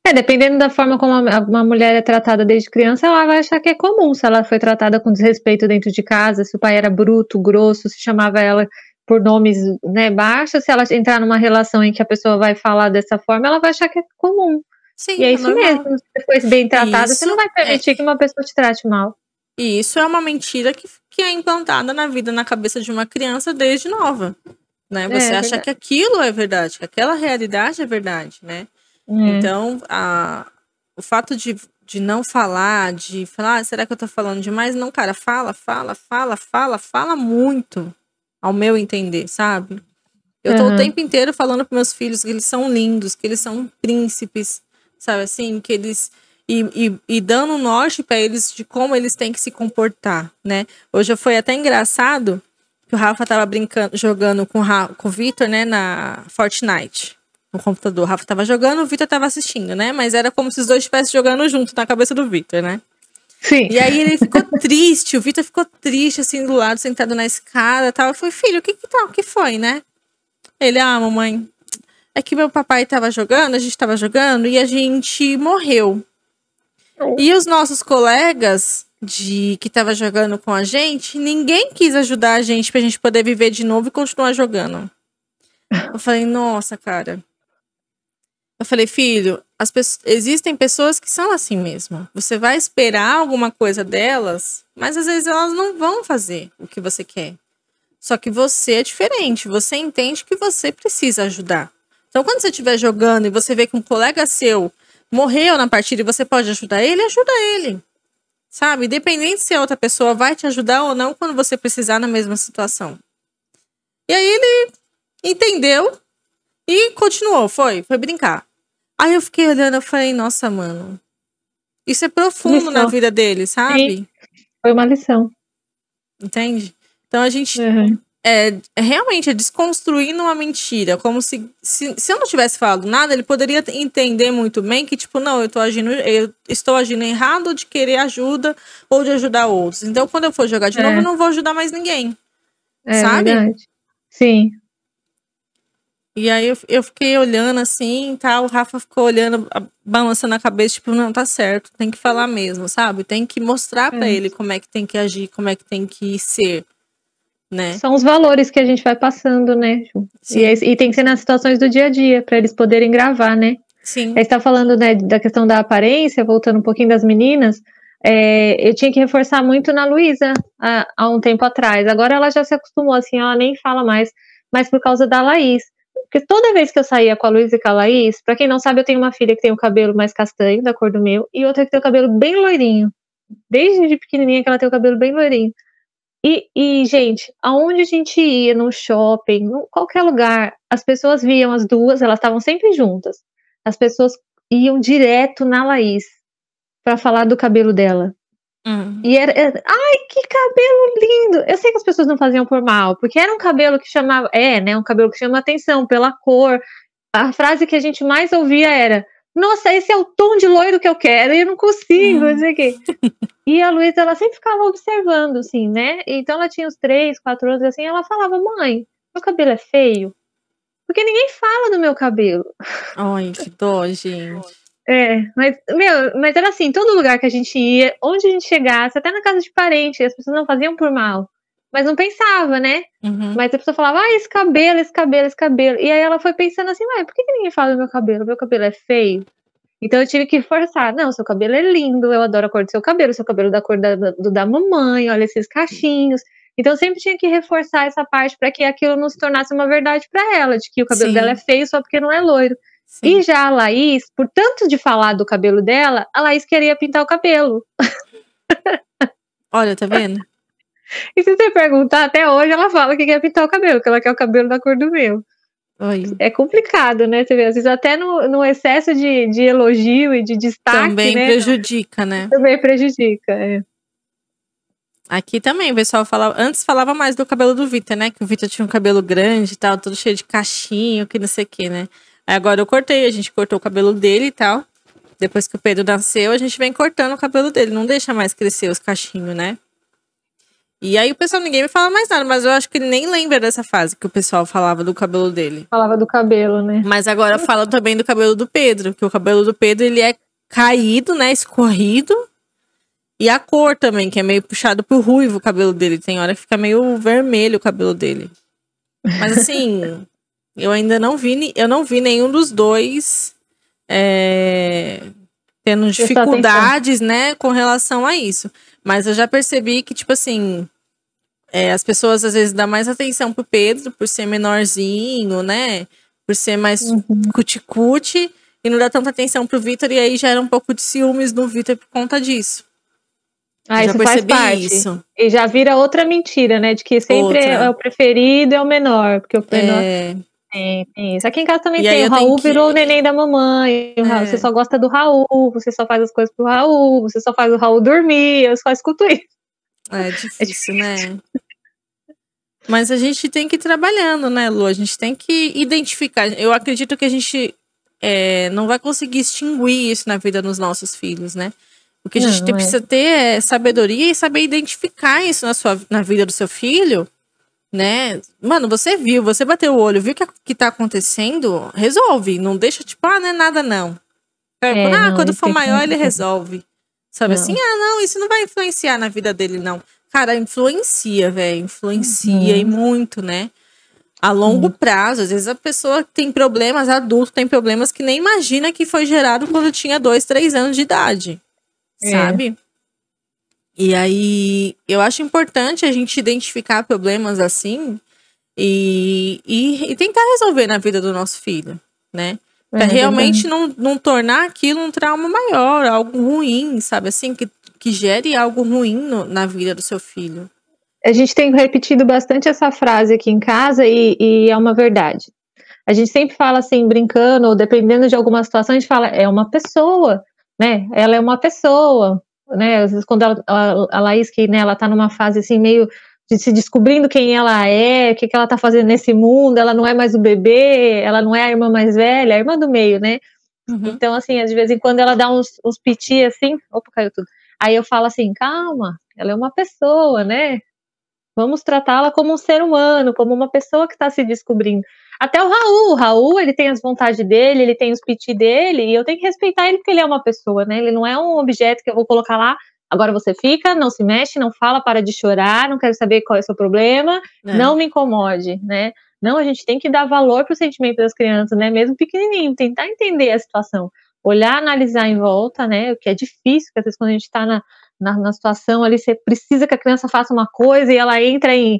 É, dependendo da forma como uma mulher é tratada desde criança, ela vai achar que é comum. Se ela foi tratada com desrespeito dentro de casa, se o pai era bruto, grosso, se chamava ela por nomes né, baixos, se ela entrar numa relação em que a pessoa vai falar dessa forma, ela vai achar que é comum. Sim, e é é isso normal. mesmo. Se você for bem tratada, você Isso não vai permitir que uma pessoa te trate mal. E isso é uma mentira que, que é implantada na vida, na cabeça de uma criança desde nova. Né? Você É, acha que aquilo é verdade, que aquela realidade é verdade, né? É. Então, a, o fato de, de não falar, de falar, ah, será que eu tô falando demais? Não, cara, fala, fala, fala, fala, fala muito, ao meu entender, sabe? Eu tô Aham. o tempo inteiro falando para meus filhos que eles são lindos, que eles são príncipes, sabe assim? Que eles. E, e, e dando um norte para eles de como eles têm que se comportar, né? Hoje foi até engraçado que o Rafa tava brincando, jogando com, com o Vitor, né, na Fortnite, no computador. O Rafa tava jogando, o Vitor tava assistindo, né? Mas era como se os dois estivessem jogando junto na cabeça do Vitor, né? Sim. E aí ele ficou triste, o Vitor ficou triste, assim, do lado, sentado na escada e tal. Eu falei, filho, o que que tá? O que foi, né? Ele, ah, mamãe, é que meu papai tava jogando, a gente tava jogando e a gente morreu. Oh. E os nossos colegas de que tava jogando com a gente, ninguém quis ajudar a gente pra gente poder viver de novo e continuar jogando. Eu falei, nossa, cara. Eu falei, filho, existem pessoas que são assim mesmo. Você vai esperar alguma coisa delas, mas às vezes elas não vão fazer o que você quer. Só que você é diferente, você entende que você precisa ajudar. Então, quando você estiver jogando e você vê que um colega seu morreu na partida e você pode ajudar ele, ajuda ele. Sabe? Independente se a outra pessoa vai te ajudar ou não quando você precisar na mesma situação. E aí ele entendeu e continuou, foi, foi brincar. Aí eu fiquei olhando, eu falei, nossa, mano. Isso é profundo Lição. na vida dele, sabe? Foi uma lição. Entende? Então a gente Uhum. É, realmente é desconstruindo uma mentira. Como se, se, se eu não tivesse falado nada, ele poderia entender muito bem que, tipo, não, eu tô agindo, eu estou agindo errado de querer ajuda ou de ajudar outros. Então, quando eu for jogar de É. novo, eu não vou ajudar mais ninguém. É Sabe? verdade. Sim. E aí eu, eu fiquei olhando assim tal, o Rafa ficou olhando, balançando a cabeça, tipo, não, tá certo, tem que falar mesmo, sabe? Tem que mostrar pra É. ele como é que tem que agir, como é que tem que ser, né? São os valores que a gente vai passando, né? Sim. E, é- e tem que ser nas situações do dia a dia, para eles poderem gravar, né? Sim. Aí você tá falando né, da questão da aparência, voltando um pouquinho das meninas. é, eu tinha que reforçar muito na Luísa há, há um tempo atrás. Agora ela já se acostumou, assim, ela nem fala mais, mas por causa da Laís. Porque toda vez que eu saía com a Luísa e com a Laís, pra quem não sabe, eu tenho uma filha que tem o cabelo mais castanho, da cor do meu, e outra que tem o cabelo bem loirinho. Desde de pequenininha que ela tem o cabelo bem loirinho. E, e, gente, aonde a gente ia, no shopping, em qualquer lugar, as pessoas viam as duas, elas estavam sempre juntas. As pessoas iam direto na Laís pra falar do cabelo dela. Hum. E era, era- ai, que cabelo lindo! Eu sei que as pessoas não faziam por mal, porque era um cabelo que chamava, é, né, um cabelo que chama atenção pela cor. A frase que a gente mais ouvia era: "Nossa, esse é o tom de loiro que eu quero, e eu não consigo", Hum. não sei o quê. E a Luísa, ela sempre ficava observando, assim, né? Então ela tinha uns três, quatro anos, assim, ela falava: "Mãe, meu cabelo é feio?" Porque ninguém fala do meu cabelo. Ai, que dó, gente. É, mas, meu, mas era assim, todo lugar que a gente ia, onde a gente chegasse, até na casa de parente, as pessoas não faziam por mal. Mas não pensava, né? Uhum. Mas a pessoa falava, ah, esse cabelo, esse cabelo, esse cabelo. E aí ela foi pensando assim, ué, por que, que ninguém fala do meu cabelo? Meu cabelo é feio. Então eu tive que forçar. Não, seu cabelo é lindo, eu adoro a cor do seu cabelo, seu cabelo é da cor da, do da mamãe, olha esses cachinhos. Então eu sempre tinha que reforçar essa parte para que aquilo não se tornasse uma verdade para ela, de que o cabelo Sim. dela é feio só porque não é loiro. Sim. E já a Laís, por tanto de falar do cabelo dela, a Laís queria pintar o cabelo. Olha, tá vendo? E se você perguntar, até hoje ela fala que quer pintar o cabelo, que ela quer o cabelo da cor do meu. Oi. É complicado, né? Você vê, às vezes até no, no excesso de, de elogio e de destaque, Também né? prejudica, né? Também prejudica. É. Aqui também, o pessoal falava. Antes falava mais do cabelo do Vitor, né? Que o Vitor tinha um cabelo grande e tal, todo cheio de cachinho, que não sei o que, né? Aí agora eu cortei, a gente cortou o cabelo dele e tal. Depois que o Pedro nasceu, a gente vem cortando o cabelo dele. Não deixa mais crescer os cachinhos, né? E aí o pessoal, ninguém me fala mais nada, mas eu acho que ele nem lembra dessa fase que o pessoal falava do cabelo dele. Falava do cabelo, né? Mas agora falam também do cabelo do Pedro, que o cabelo do Pedro ele é caído, né, escorrido. E a cor também, que é meio puxado pro ruivo o cabelo dele. Tem hora que fica meio vermelho o cabelo dele. Mas assim, eu ainda não vi, eu não vi nenhum dos dois é, tendo dificuldades, né, com relação a isso. Mas eu já percebi que, tipo assim, é, as pessoas às vezes dão mais atenção pro Pedro, por ser menorzinho, né? Por ser mais uhum. cuticute, e não dá tanta atenção pro Vitor, e aí gera um pouco de ciúmes no Vitor por conta disso. Ah, já isso faz parte. Isso. E já vira outra mentira, né? De que sempre outra. é o preferido é o menor, porque o menor. É... Tem, tem isso. Aqui em casa também e tem. O Raul que... virou o neném da mamãe. É. Raul, você só gosta do Raul, você só faz as coisas pro Raul, você só faz o Raul dormir, eu só escuto isso. É difícil, é difícil. né? Mas a gente tem que ir trabalhando, né, Lu? A gente tem que identificar. Eu acredito que a gente é, não vai conseguir extinguir isso na vida dos nossos filhos, né? O que a gente não, precisa é. ter é sabedoria e saber identificar isso na, sua, na vida do seu filho né? Mano, você viu, você bateu o olho, viu o que, que tá acontecendo, resolve. Não deixa, tipo, ah, não é nada, não. É, ah, não, quando for maior, ele resolve. Sabe não. assim? Ah, não, isso não vai influenciar na vida dele, não. Cara, influencia, velho. Influencia uhum. e muito, né? A longo uhum. prazo. Às vezes a pessoa tem problemas, adulto tem problemas que nem imagina que foi gerado quando tinha dois, três anos de idade. É. Sabe? E aí, eu acho importante a gente identificar problemas assim e, e, e tentar resolver na vida do nosso filho, né? Pra é, realmente não, não tornar aquilo um trauma maior, algo ruim, sabe? Assim, que, que gere algo ruim no, na vida do seu filho. A gente tem repetido bastante essa frase aqui em casa e, e é uma verdade. A gente sempre fala assim, brincando, ou dependendo de alguma situação, a gente fala, é uma pessoa, né? Ela é uma pessoa, né? Às vezes quando ela, a, a Laís, que né, ela tá numa fase assim meio de se descobrindo quem ela é, o que, que ela tá fazendo nesse mundo, ela não é mais o bebê, ela não é a irmã mais velha, a irmã do meio, né? Uhum. Então, assim, de vez em quando ela dá uns, uns piti assim, opa, caiu tudo. Aí eu falo assim, calma, ela é uma pessoa, né? Vamos tratá-la como um ser humano, como uma pessoa que está se descobrindo. Até o Raul, o Raul, ele tem as vontades dele, ele tem os piti dele, e eu tenho que respeitar ele porque ele é uma pessoa, né? Ele não é um objeto que eu vou colocar lá, agora você fica, não se mexe, não fala, para de chorar, não quero saber qual é o seu problema, é. não me incomode, né? Não, a gente tem que dar valor para o sentimento das crianças, né? Mesmo pequenininho, tentar entender a situação, olhar, analisar em volta, né? O que é difícil, porque às vezes quando a gente está na, na, na situação ali, você precisa que a criança faça uma coisa e ela entra em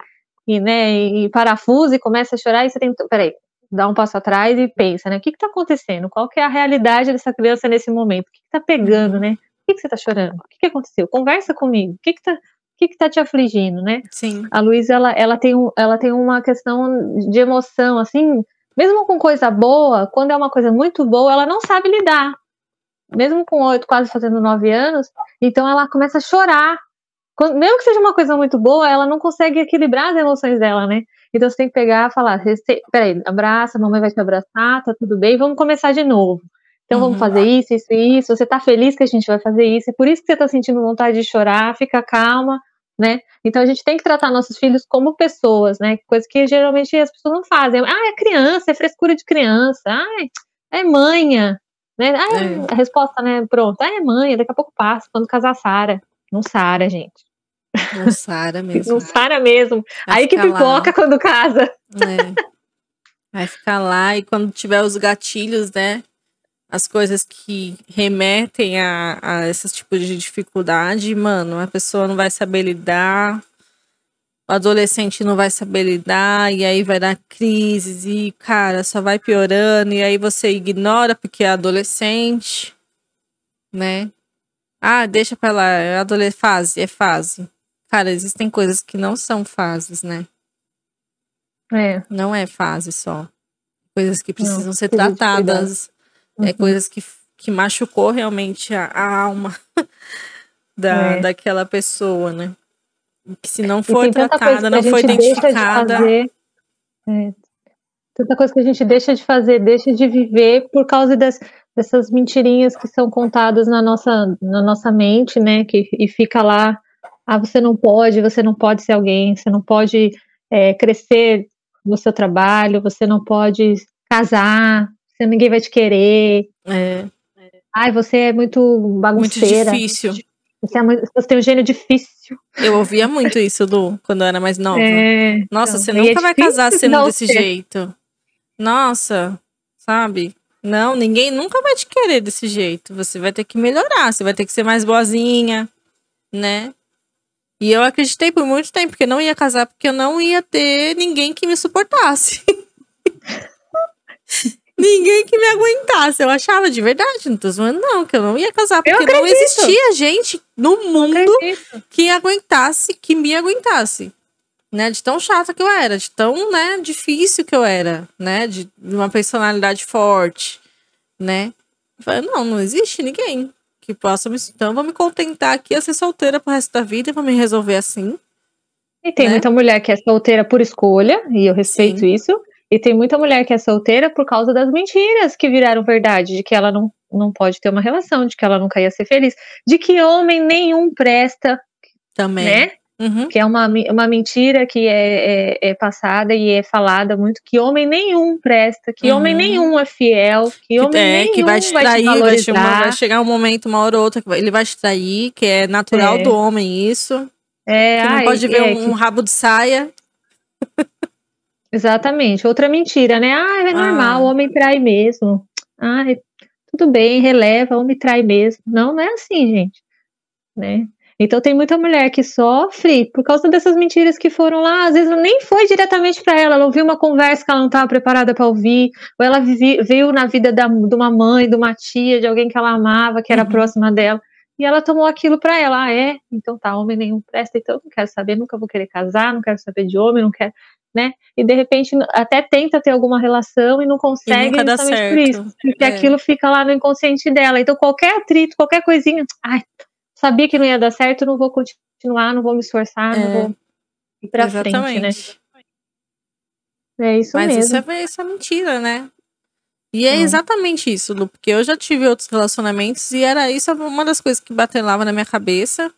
e, né, e parafusa e começa a chorar, e você tem que, peraí, dá um passo atrás e pensa, né, o que está acontecendo? Qual que é a realidade dessa criança nesse momento? O que está pegando, né? Que, que você está chorando? O que, que aconteceu? Conversa comigo. O que está que que tá te afligindo, né? Sim. A Luísa, ela, ela, tem ela tem uma questão de emoção, assim, mesmo com coisa boa, quando é uma coisa muito boa, ela não sabe lidar. Mesmo com oito, quase fazendo nove anos, então ela começa a chorar quando, mesmo que seja uma coisa muito boa, ela não consegue equilibrar as emoções dela, né? Então você tem que pegar e falar: peraí, abraça, a mamãe vai te abraçar, tá tudo bem, vamos começar de novo. Então uhum. vamos fazer isso, isso e isso. Você tá feliz que a gente vai fazer isso, é por isso que você tá sentindo vontade de chorar, fica calma, né? Então a gente tem que tratar nossos filhos como pessoas, né? Coisa que geralmente as pessoas não fazem. Ah, é criança, é frescura de criança. Ah, é manha. Né? Ah, é. a resposta, né? Pronto. Ah, é manha, daqui a pouco passa, quando casar Sara. Não Sara, gente. Não Sara mesmo. Não Sara mesmo. Vai Aí que pipoca lá. quando casa. É. Vai ficar lá e quando tiver os gatilhos, né? As coisas que remetem a, a esses tipos de dificuldade, mano, a pessoa não vai saber lidar, o adolescente não vai saber lidar, e aí vai dar crises, e, cara, só vai piorando, e aí você ignora porque é adolescente, né? Ah, deixa pra lá, é adolescente, fase, é fase. Cara, existem coisas que não são fases, né? É. Não é fase só. Coisas que precisam não, ser tratadas. É uhum. É coisas que, que machucou realmente a, a alma da, é. daquela pessoa, né? Que se não for tratada, não foi identificada. De é. Tanta coisa que a gente deixa de fazer, deixa de viver por causa das, dessas mentirinhas que são contadas na nossa, na nossa mente, né? Que, e fica lá, ah, você não pode, você não pode ser alguém, você não pode é, crescer no seu trabalho, você não pode casar, ninguém vai te querer. É. Ai, você é muito bagunceira. Muito difícil. Você, é muito, você tem um gênio difícil. Eu ouvia muito isso, Lu, quando eu era mais nova. É, Nossa, então, você nunca é vai casar sendo desse ser. jeito. Nossa, sabe? Não, ninguém nunca vai te querer desse jeito. Você vai ter que melhorar, você vai ter que ser mais boazinha, né? E eu acreditei por muito tempo que eu não ia casar porque eu não ia ter ninguém que me suportasse. ninguém que me aguentasse. Eu achava de verdade, não tô zoando, não, que eu não ia casar, porque não existia gente no mundo que aguentasse, que me aguentasse. Né, de tão chata que eu era, de tão, né, difícil que eu era, né, de uma personalidade forte, né. Eu falei, não, não existe ninguém que possa me. Então, vou me contentar aqui a ser solteira pro resto da vida e vou me resolver assim. E tem né? muita mulher que é solteira por escolha, e eu respeito Sim. isso. E tem muita mulher que é solteira por causa das mentiras que viraram verdade, de que ela não, não pode ter uma relação, de que ela nunca ia ser feliz, de que homem nenhum presta. Também. Né? Uhum. Que é uma, uma mentira que é, é, é, passada e é falada muito, que homem nenhum presta, que uhum. homem nenhum é fiel, que homem é, nenhum que vai te trair, vai, te vai, vai, chegar um momento, uma hora ou outra, que ele vai te trair, que é natural é. do homem isso. É, que não ai, pode ver é, um, um rabo de saia. Exatamente. Outra mentira, né? Ah, é normal, ah. o homem trai mesmo. Ah, tudo bem, releva, o homem trai mesmo. Não, não é assim, gente. Né? Então tem muita mulher que sofre por causa dessas mentiras que foram lá, às vezes nem foi diretamente para ela, ela ouviu uma conversa que ela não estava preparada para ouvir, ou ela veio na vida da, de uma mãe, de uma tia, de alguém que ela amava, que era uhum. próxima dela, e ela tomou aquilo para ela, ah, é, então tá, homem nenhum presta, então não quero saber, nunca vou querer casar, não quero saber de homem, não quero né? E de repente até tenta ter alguma relação e não consegue e justamente por isso, porque é. aquilo fica lá no inconsciente dela. Então qualquer atrito, qualquer coisinha, ai, sabia que não ia dar certo, não vou continuar, não vou me esforçar, é. não vou ir pra Exatamente. frente, né? É isso Mas mesmo. Isso é, isso é mentira, né? E é exatamente isso, Lu, porque eu já tive outros relacionamentos e era isso uma das coisas que batelava na minha cabeça.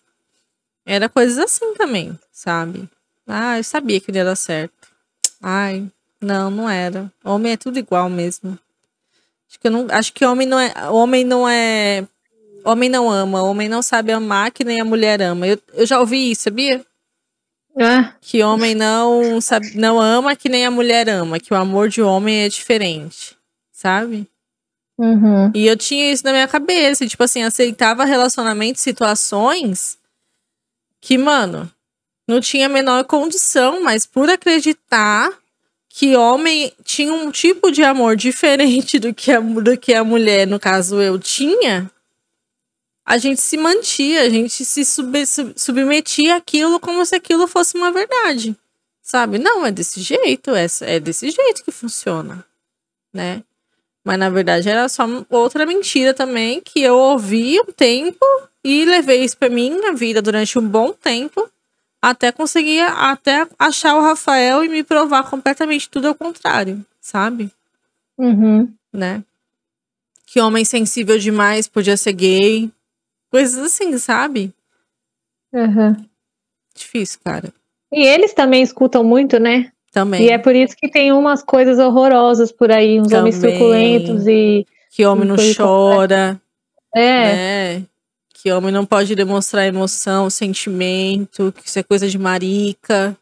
Era coisas assim também, sabe? Ah, eu sabia que não ia dar certo. Ai, não, não era. Homem é tudo igual mesmo. Acho que, não, acho que homem não é. Homem não é. Homem não ama, homem não sabe amar que nem a mulher ama. Eu, eu já ouvi isso, sabia? É. Que homem não sabe, não ama que nem a mulher ama, que o amor de homem é diferente, sabe? Uhum. E eu tinha isso na minha cabeça, tipo assim, aceitava relacionamentos, situações que, mano, não tinha a menor condição, mas por acreditar que homem tinha um tipo de amor diferente do que a, do que a mulher, no caso eu, tinha, a gente se mantia, a gente se sub, sub, submetia àquilo como se aquilo fosse uma verdade. Sabe? Não, é desse jeito, é, é desse jeito que funciona, né? Mas na verdade era só outra mentira também que eu ouvi um tempo e levei isso pra minha vida durante um bom tempo até conseguir até achar o Rafael e me provar completamente tudo ao contrário, sabe? Uhum. Né? Que homem sensível demais podia ser gay. Coisas assim, sabe? Uhum. Difícil, cara. E eles também escutam muito, né? Também. E é por isso que tem umas coisas horrorosas por aí, uns também. homens suculentos e. Que homem não chora. É. Né? Que homem não pode demonstrar emoção, sentimento, que isso é coisa de marica.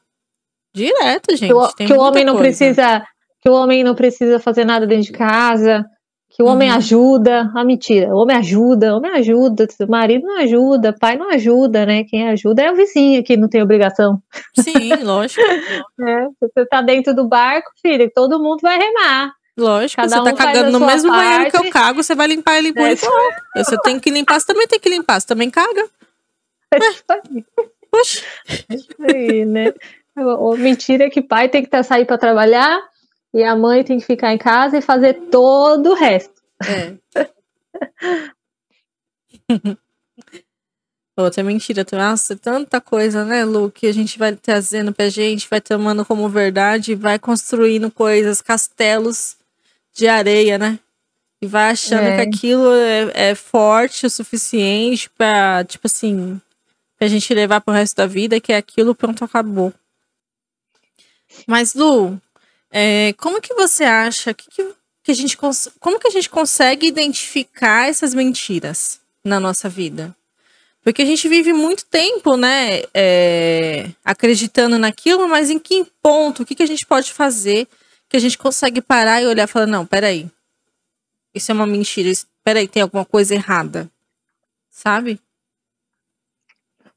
Direto, gente. Que o, que o homem não precisa. Que o homem não precisa fazer nada dentro de casa. Que o homem uhum. ajuda. Ah, mentira. O homem ajuda, o homem ajuda. O marido não ajuda, pai não ajuda, né? Quem ajuda é o vizinho que não tem obrigação. Sim, lógico. é, você tá dentro do barco, filho, todo mundo vai remar. Lógico, Cada você tá um cagando no mesmo parte. banheiro que eu cago, você vai limpar ele por é. igual. Você tem que limpar, você também tem que limpar, você também caga. Puxa. É aí, né? O, mentira é que pai tem que tá, sair para trabalhar e a mãe tem que ficar em casa e fazer todo o resto. É. Outra é mentira. Nossa, tanta coisa, né, Lu, que a gente vai trazendo pra gente, vai tomando como verdade, vai construindo coisas, castelos de areia, né? E vai achando é. que aquilo é, é, forte o suficiente pra, tipo assim, pra gente levar pro resto da vida, que é aquilo, pronto, acabou. Mas, Lu, é, como que você acha que, que, que a gente como que a gente consegue identificar essas mentiras na nossa vida? Porque a gente vive muito tempo, né, é, acreditando naquilo, mas em que ponto, o que, que a gente pode fazer que a gente consegue parar e olhar e falar, não, peraí, isso é uma mentira, peraí, tem alguma coisa errada, sabe?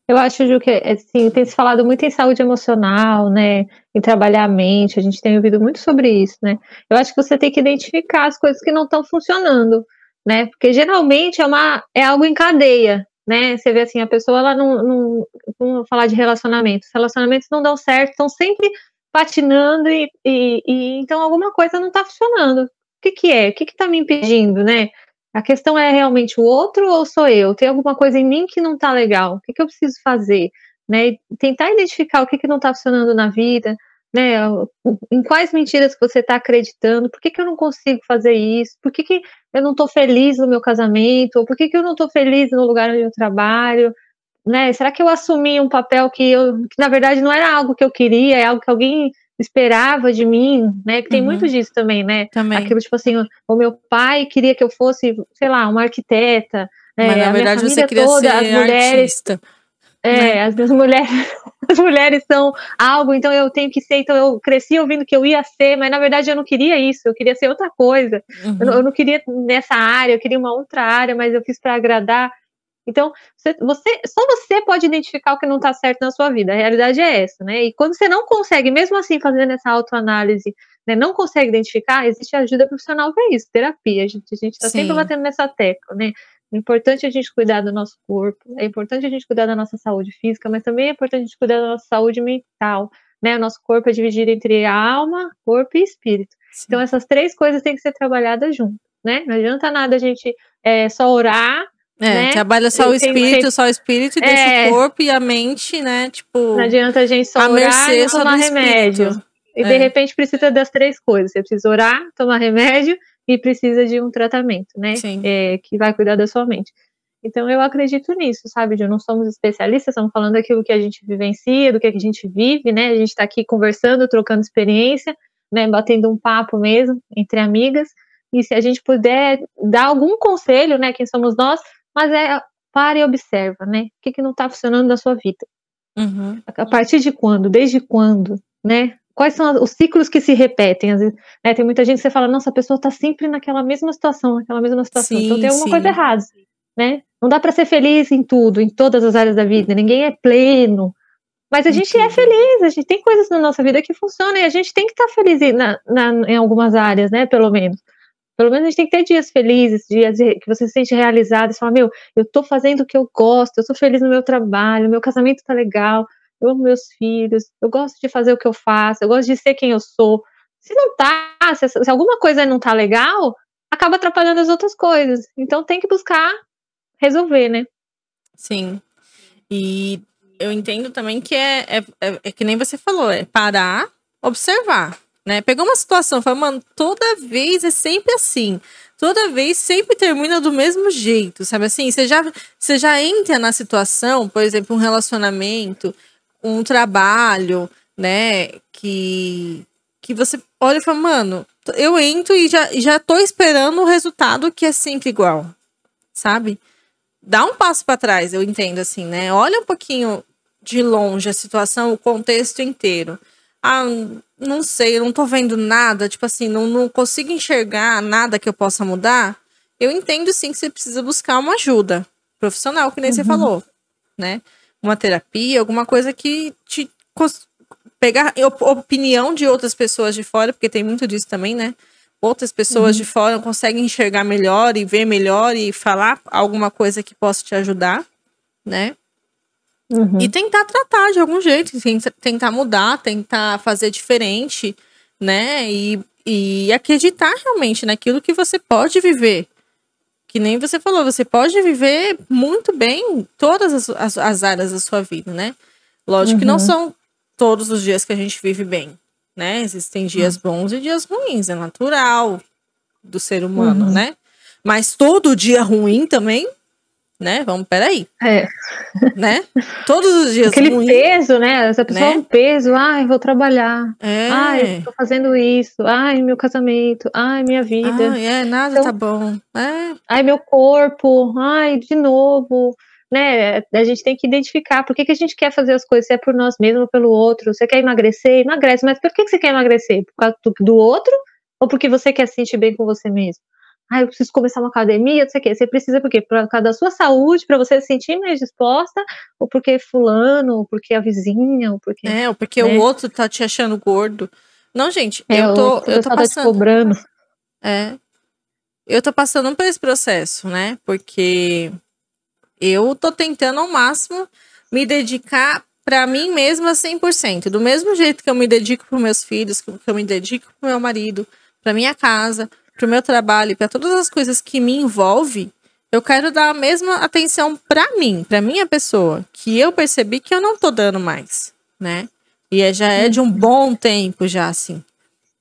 Eu acho, Ju, que assim, tem se falado muito em saúde emocional, né? Em trabalhar a mente, a gente tem ouvido muito sobre isso, né? Eu acho que você tem que identificar as coisas que não estão funcionando, né? Porque geralmente é, uma, é algo em cadeia, né? Você vê assim, a pessoa ela não, não vamos falar de relacionamentos, relacionamentos não dão certo, estão sempre patinando e, e, e, então alguma coisa não está funcionando. O que, que é? O que está me impedindo, né? A questão é realmente o outro ou sou eu? Tem alguma coisa em mim que não está legal? O que, que eu preciso fazer? Né? Tentar identificar o que, que não está funcionando na vida, né? Em quais mentiras que você está acreditando? Por que, que eu não consigo fazer isso? Por que, que eu não estou feliz no meu casamento? Ou por que, que eu não estou feliz no lugar onde eu trabalho? Né? Será que eu assumi um papel que, eu, que na verdade não era algo que eu queria, é algo que alguém esperava de mim, né? Que tem uhum. muito disso também, né? Também. Aquilo tipo assim, o meu pai queria que eu fosse, sei lá, uma arquiteta. Né? Mas na verdade você queria toda, ser as mulheres, artista. É, né? as minhas mulheres, as mulheres são algo, então eu tenho que ser. Então eu cresci ouvindo que eu ia ser, mas na verdade eu não queria isso, eu queria ser outra coisa. Uhum. Eu, eu, não queria nessa área, eu queria uma outra área, mas eu fiz para agradar. Então, você, você, só você pode identificar o que não está certo na sua vida. A realidade é essa, né? E quando você não consegue, mesmo assim, fazendo essa autoanálise, né, não consegue identificar, existe ajuda profissional para isso, terapia. A gente está sempre batendo nessa tecla, né? É importante a gente cuidar do nosso corpo, é importante a gente cuidar da nossa saúde física, mas também é importante a gente cuidar da nossa saúde mental, né? O nosso corpo é dividido entre alma, corpo e espírito. Sim. Então, essas três coisas têm que ser trabalhadas juntas, né? Não adianta nada a gente é, só orar é, né? trabalha só o espírito, só o espírito e é. deixa o corpo e a mente, né? Tipo. Não adianta a gente só a orar e tomar remédio. E é. de repente precisa das três coisas. Você precisa orar, tomar remédio e precisa de um tratamento, né? É, que vai cuidar da sua mente. Então eu acredito nisso, sabe? De não somos especialistas, estamos falando daquilo que a gente vivencia, do que a gente vive, né? A gente está aqui conversando, trocando experiência, né? Batendo um papo mesmo entre amigas. E se a gente puder dar algum conselho, né? Quem somos nós, mas é para e observa, né? O que, que não está funcionando na sua vida? Uhum. A partir de quando? Desde quando? Né? Quais são os ciclos que se repetem? Às vezes, né, tem muita gente que você fala, nossa, a pessoa está sempre naquela mesma situação, naquela mesma situação. Sim, então tem alguma sim. coisa errada, né? Não dá para ser feliz em tudo, em todas as áreas da vida. Ninguém é pleno. Mas a gente é feliz, a gente tem coisas na nossa vida que funcionam e a gente tem que estar tá feliz na, na, em algumas áreas, né? Pelo menos. Pelo menos a gente tem que ter dias felizes, dias que você se sente realizado, você fala, meu, eu tô fazendo o que eu gosto, eu sou feliz no meu trabalho, meu casamento tá legal, eu amo meus filhos, eu gosto de fazer o que eu faço, eu gosto de ser quem eu sou. Se não tá, se, se alguma coisa não tá legal, acaba atrapalhando as outras coisas. Então tem que buscar resolver, né? Sim. E eu entendo também que é, é, é, é que nem você falou, é parar, observar né? Pegou uma situação, falou, mano, toda vez é sempre assim. Toda vez sempre termina do mesmo jeito, sabe assim? Você já, você já entra na situação, por exemplo, um relacionamento, um trabalho, né? Que, que você olha e fala, mano, eu entro e já, já tô esperando o resultado que é sempre igual, sabe? Dá um passo para trás, eu entendo assim, né? Olha um pouquinho de longe a situação, o contexto inteiro. Ah, não sei, eu não tô vendo nada, tipo assim, não, não consigo enxergar nada que eu possa mudar, eu entendo sim que você precisa buscar uma ajuda profissional, que nem uhum. você falou, né? Uma terapia, alguma coisa que te pegar opinião de outras pessoas de fora, porque tem muito disso também, né? Outras pessoas uhum. de fora conseguem enxergar melhor e ver melhor e falar alguma coisa que possa te ajudar, né? Uhum. E tentar tratar de algum jeito, tentar mudar, tentar fazer diferente, né? E, e acreditar realmente naquilo que você pode viver. Que nem você falou, você pode viver muito bem todas as, as, as áreas da sua vida, né? Lógico uhum. que não uhum. são todos os dias que a gente vive bem, né? Existem dias uhum. bons e dias ruins, é natural do ser humano, uhum. né? Mas todo dia ruim também né? Vamos, peraí. É. Né? Todos os dias. Aquele ruim, peso, né? Essa pessoa né? é um peso. Ai, vou trabalhar. É. Ai, tô fazendo isso. Ai, meu casamento. Ai, minha vida. Ai, é, nada então, tá bom. É. Ai, meu corpo. Ai, de novo. né? A gente tem que identificar por que, que a gente quer fazer as coisas, se é por nós mesmos ou pelo outro. Você quer emagrecer? Emagrece, mas por que, que você quer emagrecer? Por causa do, do outro ou porque você quer se sentir bem com você mesmo? Ah, eu preciso começar uma academia, não sei o quê. Você precisa por quê? Por causa da sua saúde, para você se sentir mais disposta, ou porque fulano, ou porque a vizinha, ou porque. É, ou porque né? o outro tá te achando gordo. Não, gente, é, eu tô, eu tô tá passando. cobrando. É. Eu tô passando por esse processo, né? Porque eu tô tentando ao máximo me dedicar para mim mesma 100%. Do mesmo jeito que eu me dedico para meus filhos, que eu me dedico para meu marido, para minha casa, para o meu trabalho, para todas as coisas que me envolvem, eu quero dar a mesma atenção para mim, para minha pessoa, que eu percebi que eu não tô dando mais, né? E é, já é de um bom tempo já assim,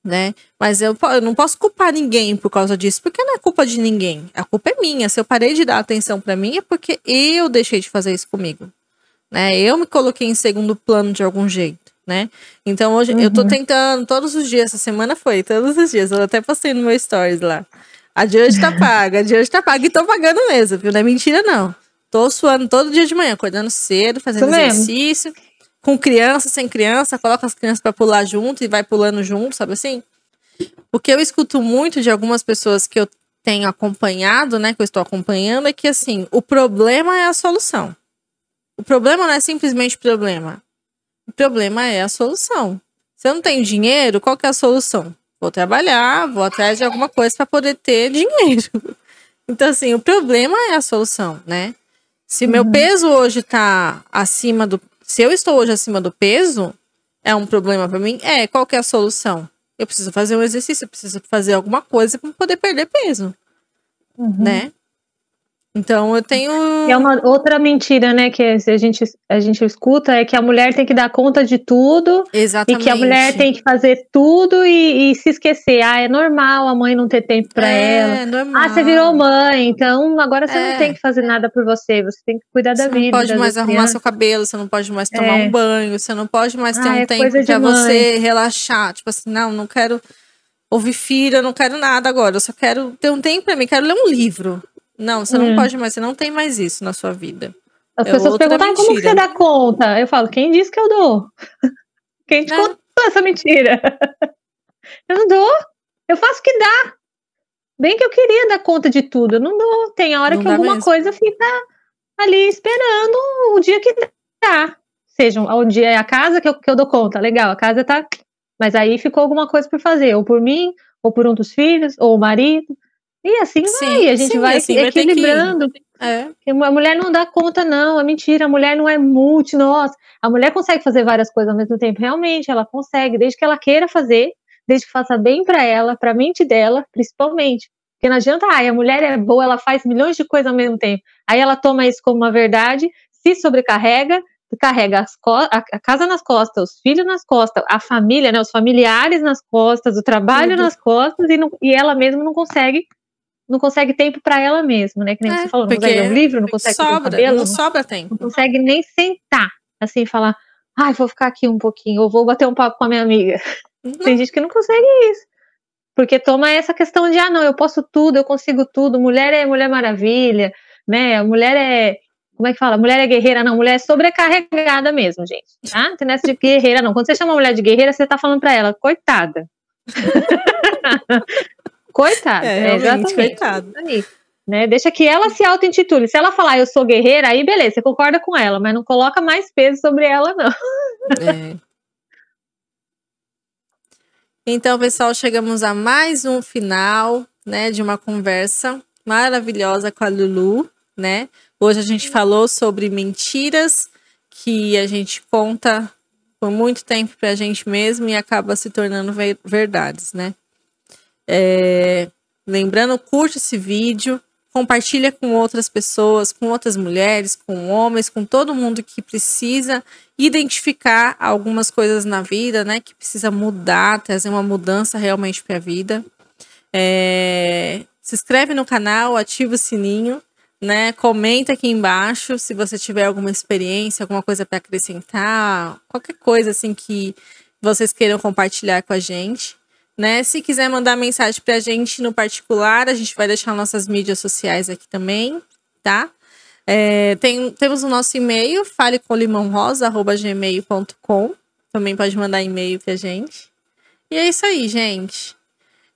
né? Mas eu, eu não posso culpar ninguém por causa disso, porque não é culpa de ninguém. A culpa é minha. Se eu parei de dar atenção para mim é porque eu deixei de fazer isso comigo, né? Eu me coloquei em segundo plano de algum jeito né? Então hoje uhum. eu tô uhum. tentando todos os dias, essa semana foi, todos os dias. Eu até postei no meu stories lá. A de hoje tá paga, a de hoje tá paga e tô pagando mesmo, viu? Não é mentira, não. Tô suando todo dia de manhã, acordando cedo, fazendo exercício. Com criança, sem criança, coloca as crianças para pular junto e vai pulando junto, sabe assim? O que eu escuto muito de algumas pessoas que eu tenho acompanhado, né, que eu estou acompanhando, é que assim, o problema é a solução. O problema não é simplesmente problema. O problema é a solução. Se eu não tenho dinheiro, qual que é a solução? Vou trabalhar, vou atrás de alguma coisa para poder ter dinheiro. Então, assim, o problema é a solução, né? Se uhum. meu peso hoje tá acima do. Se eu estou hoje acima do peso, é um problema para mim? É, qual que é a solução? Eu preciso fazer um exercício, eu preciso fazer alguma coisa para poder perder peso, uhum. né? Então eu tenho. É uma outra mentira, né? Que a gente, a gente escuta é que a mulher tem que dar conta de tudo. Exatamente. E que a mulher tem que fazer tudo e, e se esquecer. Ah, é normal a mãe não ter tempo para é, ela. Normal. Ah, você virou mãe, então agora você é. não tem que fazer nada por você. Você tem que cuidar da você vida. Você não pode mais arrumar seu cabelo, você não pode mais tomar é. um banho, você não pode mais ter ah, um é tempo para você relaxar. Tipo assim, não, não quero ouvir filho, eu não quero nada agora. Eu só quero ter um tempo para mim, quero ler um livro. Não, você não hum. pode mais, você não tem mais isso na sua vida. As é pessoas perguntam, ah, como você dá conta? Eu falo, quem disse que eu dou? Quem te contou essa mentira? Eu não dou. Eu faço o que dá. Bem que eu queria dar conta de tudo. Eu não dou. Tem a hora não que alguma mesmo. coisa fica ali esperando o dia que dá. Seja o dia é a casa que eu, que eu dou conta. Legal, a casa tá. Mas aí ficou alguma coisa por fazer, ou por mim, ou por um dos filhos, ou o marido. E assim sim, vai, a gente sim, vai assim equilibrando. Vai é. A mulher não dá conta, não, é mentira, a mulher não é multi, nossa. A mulher consegue fazer várias coisas ao mesmo tempo, realmente, ela consegue, desde que ela queira fazer, desde que faça bem para ela, para a mente dela, principalmente. Porque não adianta, ai, a mulher é boa, ela faz milhões de coisas ao mesmo tempo. Aí ela toma isso como uma verdade, se sobrecarrega, carrega a casa nas costas, os filhos nas costas, a família, né, os familiares nas costas, o trabalho Tudo. nas costas, e, não, e ela mesma não consegue não consegue tempo para ela mesma, né? Que nem é, você falou, não consegue ler um livro, não consegue sobra, cabelo, não sobra tempo. Não consegue nem sentar, assim, falar, ai, vou ficar aqui um pouquinho, ou vou bater um papo com a minha amiga. Não. Tem gente que não consegue isso. Porque toma essa questão de, ah, não, eu posso tudo, eu consigo tudo, mulher é mulher maravilha, né? Mulher é. Como é que fala? Mulher é guerreira, não, mulher é sobrecarregada mesmo, gente. Tá? Não tem nessa de guerreira, não. Quando você chama a mulher de guerreira, você tá falando para ela, coitada. Coitada, é, é exatamente. Coitado. Né? Deixa que ela se auto-intitule. Se ela falar eu sou guerreira, aí beleza, você concorda com ela, mas não coloca mais peso sobre ela, não. É. Então, pessoal, chegamos a mais um final, né, de uma conversa maravilhosa com a Lulu, né? Hoje a gente falou sobre mentiras que a gente conta por muito tempo pra gente mesmo e acaba se tornando verdades, né? É, lembrando, curte esse vídeo, compartilha com outras pessoas, com outras mulheres, com homens, com todo mundo que precisa identificar algumas coisas na vida, né? Que precisa mudar, trazer uma mudança realmente para a vida. É, se inscreve no canal, ativa o sininho, né? Comenta aqui embaixo se você tiver alguma experiência, alguma coisa para acrescentar, qualquer coisa assim que vocês queiram compartilhar com a gente né? Se quiser mandar mensagem para a gente no particular, a gente vai deixar nossas mídias sociais aqui também, tá? É, tem, temos o nosso e-mail, falecolimãorosa.gmail.com. Também pode mandar e-mail pra gente. E é isso aí, gente.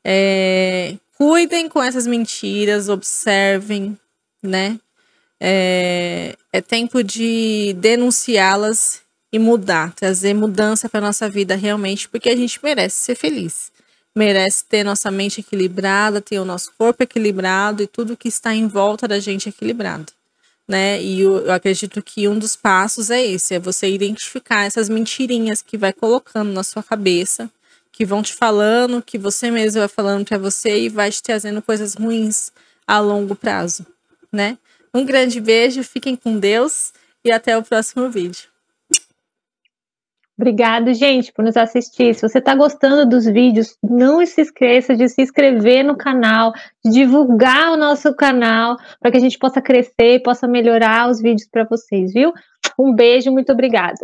É, cuidem com essas mentiras, observem, né? É, é tempo de denunciá-las e mudar, trazer mudança para nossa vida realmente, porque a gente merece ser feliz. Merece ter nossa mente equilibrada, ter o nosso corpo equilibrado e tudo que está em volta da gente equilibrado né? E eu, eu, acredito que um dos passos é esse, é você identificar essas mentirinhas que vai colocando na sua cabeça, que vão te falando, que você mesmo vai falando para você e vai te trazendo coisas ruins a longo prazo, né? Um grande beijo, fiquem com Deus e até o próximo vídeo. Obrigado, gente, por nos assistir. Se você está gostando dos vídeos, não se esqueça de se inscrever no canal, de divulgar o nosso canal, para que a gente possa crescer e possa melhorar os vídeos para vocês, viu? Um beijo, muito obrigada.